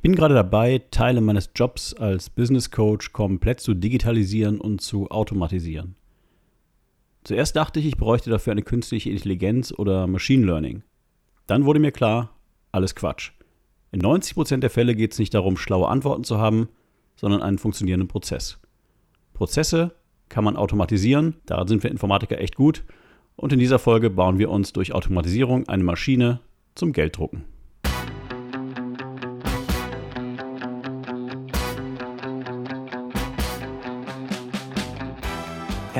Ich bin gerade dabei, Teile meines Jobs als Business Coach komplett zu digitalisieren und zu automatisieren. Zuerst dachte ich, ich bräuchte dafür eine künstliche Intelligenz oder Machine Learning. Dann wurde mir klar, alles Quatsch. In 90% der Fälle geht es nicht darum, schlaue Antworten zu haben, sondern einen funktionierenden Prozess. Prozesse kann man automatisieren, daran sind wir Informatiker echt gut, und in dieser Folge bauen wir uns durch Automatisierung eine Maschine zum Gelddrucken.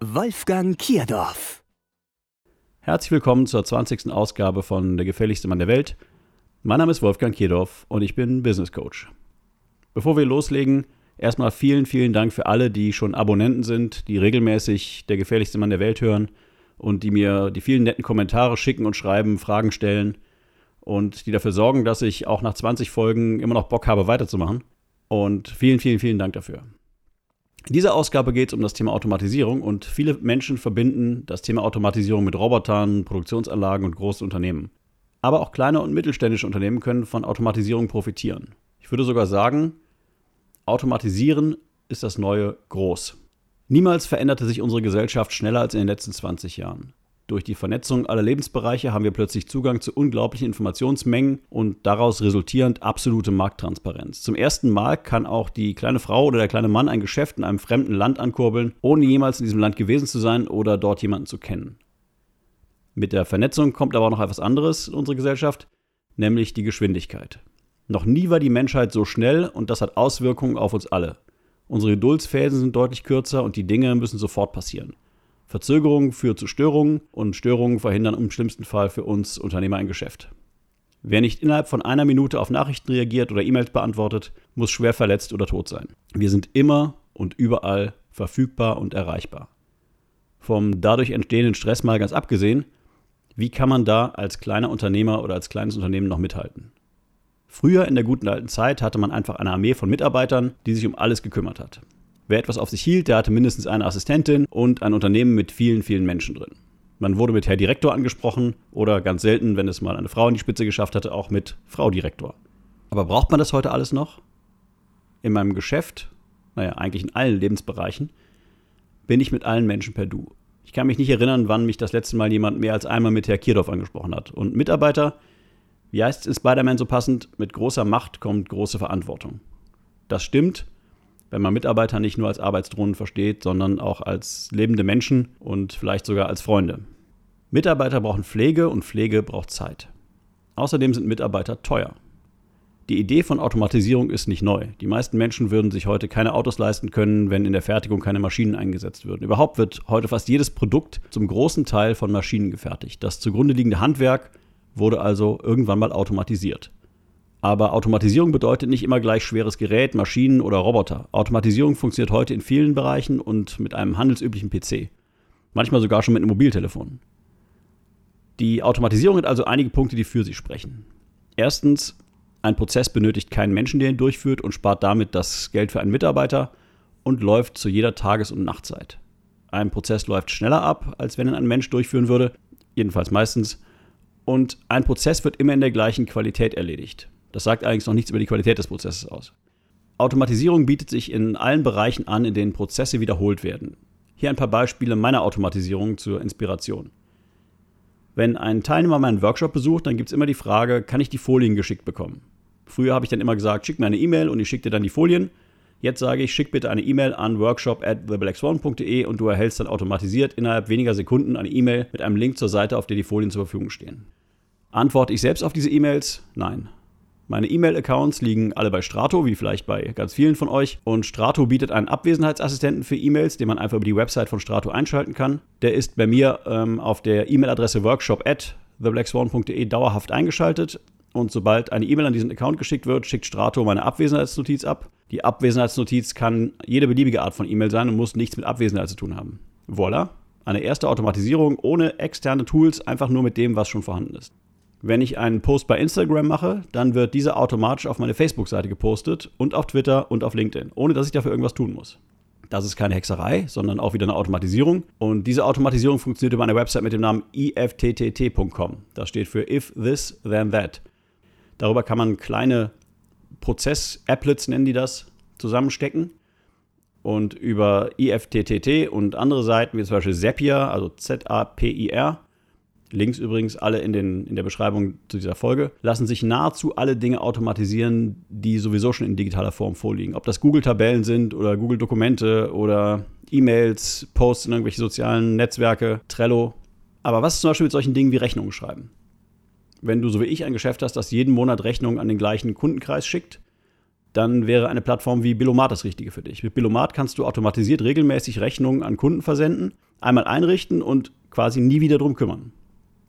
Wolfgang Kierdorf. Herzlich willkommen zur 20. Ausgabe von Der gefährlichste Mann der Welt. Mein Name ist Wolfgang Kierdorf und ich bin Business Coach. Bevor wir loslegen, erstmal vielen, vielen Dank für alle, die schon Abonnenten sind, die regelmäßig Der gefährlichste Mann der Welt hören und die mir die vielen netten Kommentare schicken und schreiben, Fragen stellen und die dafür sorgen, dass ich auch nach 20 Folgen immer noch Bock habe, weiterzumachen. Und vielen, vielen, vielen Dank dafür. In dieser Ausgabe geht es um das Thema Automatisierung und viele Menschen verbinden das Thema Automatisierung mit Robotern, Produktionsanlagen und großen Unternehmen. Aber auch kleine und mittelständische Unternehmen können von Automatisierung profitieren. Ich würde sogar sagen, Automatisieren ist das neue Groß. Niemals veränderte sich unsere Gesellschaft schneller als in den letzten 20 Jahren. Durch die Vernetzung aller Lebensbereiche haben wir plötzlich Zugang zu unglaublichen Informationsmengen und daraus resultierend absolute Markttransparenz. Zum ersten Mal kann auch die kleine Frau oder der kleine Mann ein Geschäft in einem fremden Land ankurbeln, ohne jemals in diesem Land gewesen zu sein oder dort jemanden zu kennen. Mit der Vernetzung kommt aber auch noch etwas anderes in unsere Gesellschaft, nämlich die Geschwindigkeit. Noch nie war die Menschheit so schnell und das hat Auswirkungen auf uns alle. Unsere Geduldsphasen sind deutlich kürzer und die Dinge müssen sofort passieren. Verzögerung führt zu Störungen und Störungen verhindern im schlimmsten Fall für uns Unternehmer ein Geschäft. Wer nicht innerhalb von einer Minute auf Nachrichten reagiert oder E-Mails beantwortet, muss schwer verletzt oder tot sein. Wir sind immer und überall verfügbar und erreichbar. Vom dadurch entstehenden Stress mal ganz abgesehen, wie kann man da als kleiner Unternehmer oder als kleines Unternehmen noch mithalten? Früher in der guten alten Zeit hatte man einfach eine Armee von Mitarbeitern, die sich um alles gekümmert hat. Wer etwas auf sich hielt, der hatte mindestens eine Assistentin und ein Unternehmen mit vielen, vielen Menschen drin. Man wurde mit Herr Direktor angesprochen oder ganz selten, wenn es mal eine Frau in die Spitze geschafft hatte, auch mit Frau Direktor. Aber braucht man das heute alles noch? In meinem Geschäft, naja, eigentlich in allen Lebensbereichen, bin ich mit allen Menschen per Du. Ich kann mich nicht erinnern, wann mich das letzte Mal jemand mehr als einmal mit Herr Kierdorf angesprochen hat. Und Mitarbeiter, wie heißt es in Spider-Man so passend? Mit großer Macht kommt große Verantwortung. Das stimmt, wenn man Mitarbeiter nicht nur als Arbeitsdrohnen versteht, sondern auch als lebende Menschen und vielleicht sogar als Freunde. Mitarbeiter brauchen Pflege und Pflege braucht Zeit. Außerdem sind Mitarbeiter teuer. Die Idee von Automatisierung ist nicht neu. Die meisten Menschen würden sich heute keine Autos leisten können, wenn in der Fertigung keine Maschinen eingesetzt würden. Überhaupt wird heute fast jedes Produkt zum großen Teil von Maschinen gefertigt. Das zugrunde liegende Handwerk wurde also irgendwann mal automatisiert. Aber Automatisierung bedeutet nicht immer gleich schweres Gerät, Maschinen oder Roboter. Automatisierung funktioniert heute in vielen Bereichen und mit einem handelsüblichen PC. Manchmal sogar schon mit einem Mobiltelefon. Die Automatisierung hat also einige Punkte, die für sie sprechen. Erstens, ein Prozess benötigt keinen Menschen, der ihn durchführt und spart damit das Geld für einen Mitarbeiter und läuft zu jeder Tages- und Nachtzeit. Ein Prozess läuft schneller ab, als wenn ihn ein Mensch durchführen würde, jedenfalls meistens, und ein Prozess wird immer in der gleichen Qualität erledigt. Das sagt allerdings noch nichts über die Qualität des Prozesses aus. Automatisierung bietet sich in allen Bereichen an, in denen Prozesse wiederholt werden. Hier ein paar Beispiele meiner Automatisierung zur Inspiration. Wenn ein Teilnehmer meinen Workshop besucht, dann gibt es immer die Frage, kann ich die Folien geschickt bekommen? Früher habe ich dann immer gesagt, schick mir eine E-Mail und ich schicke dir dann die Folien. Jetzt sage ich, schick bitte eine E-Mail an workshop at theblackswan.de und du erhältst dann automatisiert innerhalb weniger Sekunden eine E-Mail mit einem Link zur Seite, auf der die Folien zur Verfügung stehen. Antworte ich selbst auf diese E-Mails? Nein. Meine E-Mail-Accounts liegen alle bei Strato, wie vielleicht bei ganz vielen von euch. Und Strato bietet einen Abwesenheitsassistenten für E-Mails, den man einfach über die Website von Strato einschalten kann. Der ist bei mir ähm, auf der E-Mail-Adresse workshop at theblackswan.de dauerhaft eingeschaltet. und sobald eine E-Mail an diesen Account geschickt wird, schickt Strato meine Abwesenheitsnotiz ab. Die Abwesenheitsnotiz kann jede beliebige Art von E-Mail sein und muss nichts mit Abwesenheit zu tun haben. Voila, eine erste Automatisierung ohne externe Tools, einfach nur mit dem, was schon vorhanden ist. Wenn ich einen Post bei Instagram mache, dann wird dieser automatisch auf meine Facebook-Seite gepostet und auf Twitter und auf LinkedIn, ohne dass ich dafür irgendwas tun muss. Das ist keine Hexerei, sondern auch wieder eine Automatisierung. Und diese Automatisierung funktioniert über eine Website mit dem Namen ifttt.com. Das steht für If This Then That. Darüber kann man kleine Prozess-Applets, nennen die das, zusammenstecken. Und über IFTTT und andere Seiten, wie zum Beispiel Zapier, also Z-A-P-I-R, Links übrigens alle in, den, in der Beschreibung zu dieser Folge, lassen sich nahezu alle Dinge automatisieren, die sowieso schon in digitaler Form vorliegen. Ob das Google-Tabellen sind oder Google-Dokumente oder E-Mails, Posts in irgendwelche sozialen Netzwerke, Trello. Aber was ist zum Beispiel mit solchen Dingen wie Rechnungen schreiben? Wenn du so wie ich ein Geschäft hast, das jeden Monat Rechnungen an den gleichen Kundenkreis schickt, dann wäre eine Plattform wie Billomat das Richtige für dich. Mit Billomat kannst du automatisiert regelmäßig Rechnungen an Kunden versenden, einmal einrichten und quasi nie wieder drum kümmern.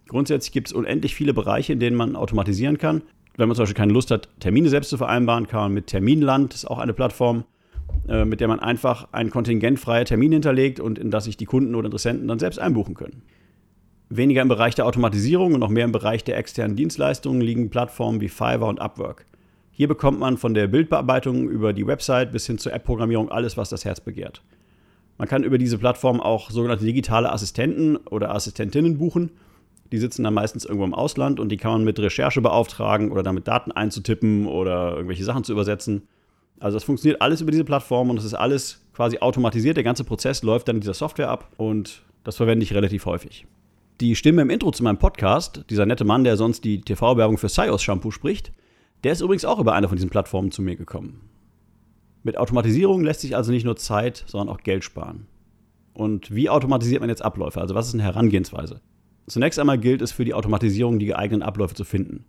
Grundsätzlich gibt es unendlich viele Bereiche, in denen man automatisieren kann. Wenn man zum Beispiel keine Lust hat, Termine selbst zu vereinbaren, kann man mit Terminland, das ist auch eine Plattform, äh, mit der man einfach einen kontingentfreien Termin hinterlegt und in das sich die Kunden oder Interessenten dann selbst einbuchen können. Weniger im Bereich der Automatisierung und noch mehr im Bereich der externen Dienstleistungen liegen Plattformen wie Fiverr und Upwork. Hier bekommt man von der Bildbearbeitung über die Website bis hin zur App-Programmierung alles, was das Herz begehrt. Man kann über diese Plattform auch sogenannte digitale Assistenten oder Assistentinnen buchen die sitzen dann meistens irgendwo im Ausland und die kann man mit Recherche beauftragen oder damit Daten einzutippen oder irgendwelche Sachen zu übersetzen. Also das funktioniert alles über diese Plattform und es ist alles quasi automatisiert. Der ganze Prozess läuft dann in dieser Software ab und das verwende ich relativ häufig. Die Stimme im Intro zu meinem Podcast, dieser nette Mann, der sonst die TV-Werbung für Sios Shampoo spricht, der ist übrigens auch über eine von diesen Plattformen zu mir gekommen. Mit Automatisierung lässt sich also nicht nur Zeit, sondern auch Geld sparen. Und wie automatisiert man jetzt Abläufe? Also was ist eine Herangehensweise? Zunächst einmal gilt es für die Automatisierung, die geeigneten Abläufe zu finden.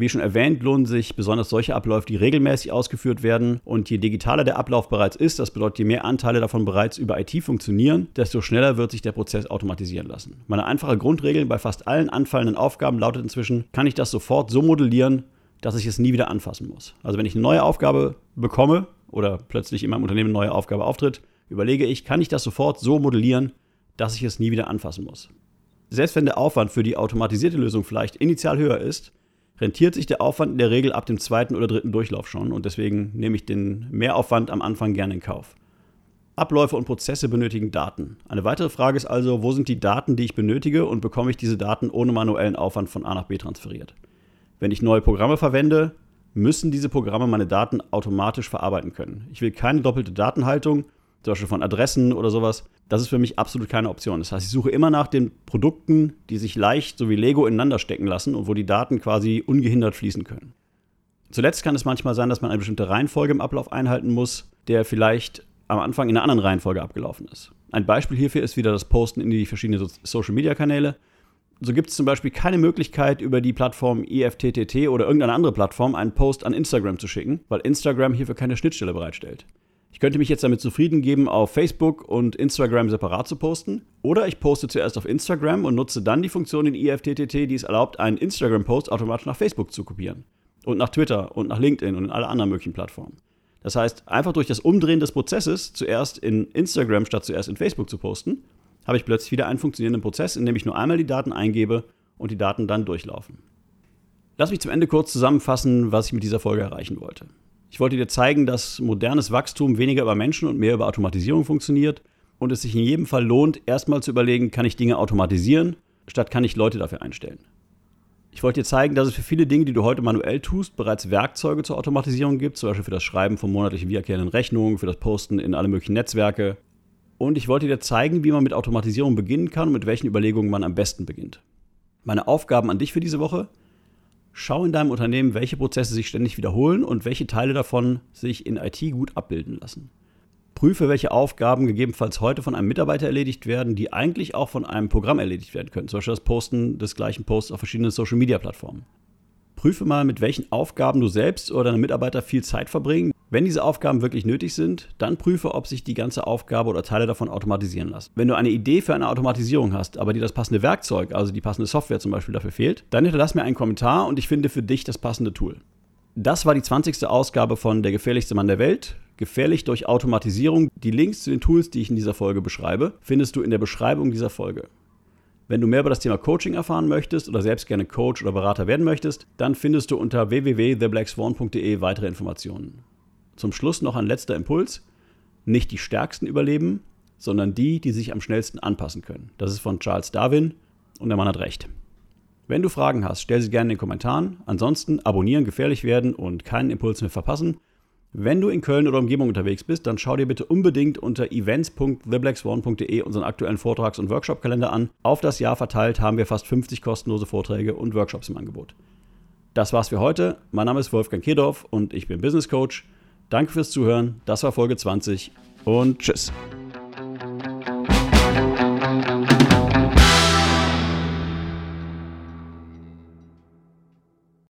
Wie schon erwähnt, lohnen sich besonders solche Abläufe, die regelmäßig ausgeführt werden. Und je digitaler der Ablauf bereits ist, das bedeutet, je mehr Anteile davon bereits über IT funktionieren, desto schneller wird sich der Prozess automatisieren lassen. Meine einfache Grundregel bei fast allen anfallenden Aufgaben lautet inzwischen, kann ich das sofort so modellieren, dass ich es nie wieder anfassen muss. Also wenn ich eine neue Aufgabe bekomme oder plötzlich in meinem Unternehmen eine neue Aufgabe auftritt, überlege ich, kann ich das sofort so modellieren, dass ich es nie wieder anfassen muss. Selbst wenn der Aufwand für die automatisierte Lösung vielleicht initial höher ist, rentiert sich der Aufwand in der Regel ab dem zweiten oder dritten Durchlauf schon und deswegen nehme ich den Mehraufwand am Anfang gerne in Kauf. Abläufe und Prozesse benötigen Daten. Eine weitere Frage ist also, wo sind die Daten, die ich benötige und bekomme ich diese Daten ohne manuellen Aufwand von A nach B transferiert? Wenn ich neue Programme verwende, müssen diese Programme meine Daten automatisch verarbeiten können. Ich will keine doppelte Datenhaltung zum Beispiel von Adressen oder sowas, das ist für mich absolut keine Option. Das heißt, ich suche immer nach den Produkten, die sich leicht, so wie Lego, ineinander stecken lassen und wo die Daten quasi ungehindert fließen können. Zuletzt kann es manchmal sein, dass man eine bestimmte Reihenfolge im Ablauf einhalten muss, der vielleicht am Anfang in einer anderen Reihenfolge abgelaufen ist. Ein Beispiel hierfür ist wieder das Posten in die verschiedenen Social-Media-Kanäle. So gibt es zum Beispiel keine Möglichkeit, über die Plattform IFTTT oder irgendeine andere Plattform einen Post an Instagram zu schicken, weil Instagram hierfür keine Schnittstelle bereitstellt. Ich könnte mich jetzt damit zufrieden geben, auf Facebook und Instagram separat zu posten. Oder ich poste zuerst auf Instagram und nutze dann die Funktion in IFTTT, die es erlaubt, einen Instagram-Post automatisch nach Facebook zu kopieren. Und nach Twitter und nach LinkedIn und in alle anderen möglichen Plattformen. Das heißt, einfach durch das Umdrehen des Prozesses, zuerst in Instagram statt zuerst in Facebook zu posten, habe ich plötzlich wieder einen funktionierenden Prozess, in dem ich nur einmal die Daten eingebe und die Daten dann durchlaufen. Lass mich zum Ende kurz zusammenfassen, was ich mit dieser Folge erreichen wollte. Ich wollte dir zeigen, dass modernes Wachstum weniger über Menschen und mehr über Automatisierung funktioniert und es sich in jedem Fall lohnt, erstmal zu überlegen, kann ich Dinge automatisieren, statt kann ich Leute dafür einstellen. Ich wollte dir zeigen, dass es für viele Dinge, die du heute manuell tust, bereits Werkzeuge zur Automatisierung gibt, zum Beispiel für das Schreiben von monatlichen wiederkehrenden Rechnungen, für das Posten in alle möglichen Netzwerke. Und ich wollte dir zeigen, wie man mit Automatisierung beginnen kann und mit welchen Überlegungen man am besten beginnt. Meine Aufgaben an dich für diese Woche. Schau in deinem Unternehmen, welche Prozesse sich ständig wiederholen und welche Teile davon sich in IT gut abbilden lassen. Prüfe, welche Aufgaben gegebenenfalls heute von einem Mitarbeiter erledigt werden, die eigentlich auch von einem Programm erledigt werden können, zum Beispiel das Posten des gleichen Posts auf verschiedenen Social-Media-Plattformen. Prüfe mal, mit welchen Aufgaben du selbst oder deine Mitarbeiter viel Zeit verbringen, Wenn diese Aufgaben wirklich nötig sind, dann prüfe, ob sich die ganze Aufgabe oder Teile davon automatisieren lassen. Wenn du eine Idee für eine Automatisierung hast, aber dir das passende Werkzeug, also die passende Software zum Beispiel dafür fehlt, dann hinterlass mir einen Kommentar und ich finde für dich das passende Tool. Das war die 20. Ausgabe von Der gefährlichste Mann der Welt. Gefährlich durch Automatisierung. Die Links zu den Tools, die ich in dieser Folge beschreibe, findest du in der Beschreibung dieser Folge. Wenn du mehr über das Thema Coaching erfahren möchtest oder selbst gerne Coach oder Berater werden möchtest, dann findest du unter www.theblackswan.de weitere Informationen. Zum Schluss noch ein letzter Impuls. Nicht die Stärksten überleben, sondern die, die sich am schnellsten anpassen können. Das ist von Charles Darwin und der Mann hat recht. Wenn du Fragen hast, stell sie gerne in den Kommentaren. Ansonsten abonnieren, gefährlich werden und keinen Impuls mehr verpassen. Wenn du in Köln oder Umgebung unterwegs bist, dann schau dir bitte unbedingt unter events.theblackswan.de unseren aktuellen Vortrags- und Workshop-Kalender an. Auf das Jahr verteilt haben wir fast 50 kostenlose Vorträge und Workshops im Angebot. Das war's für heute. Mein Name ist Wolfgang Kedorf und ich bin Business Coach. Danke fürs Zuhören. Das war Folge 20 und tschüss.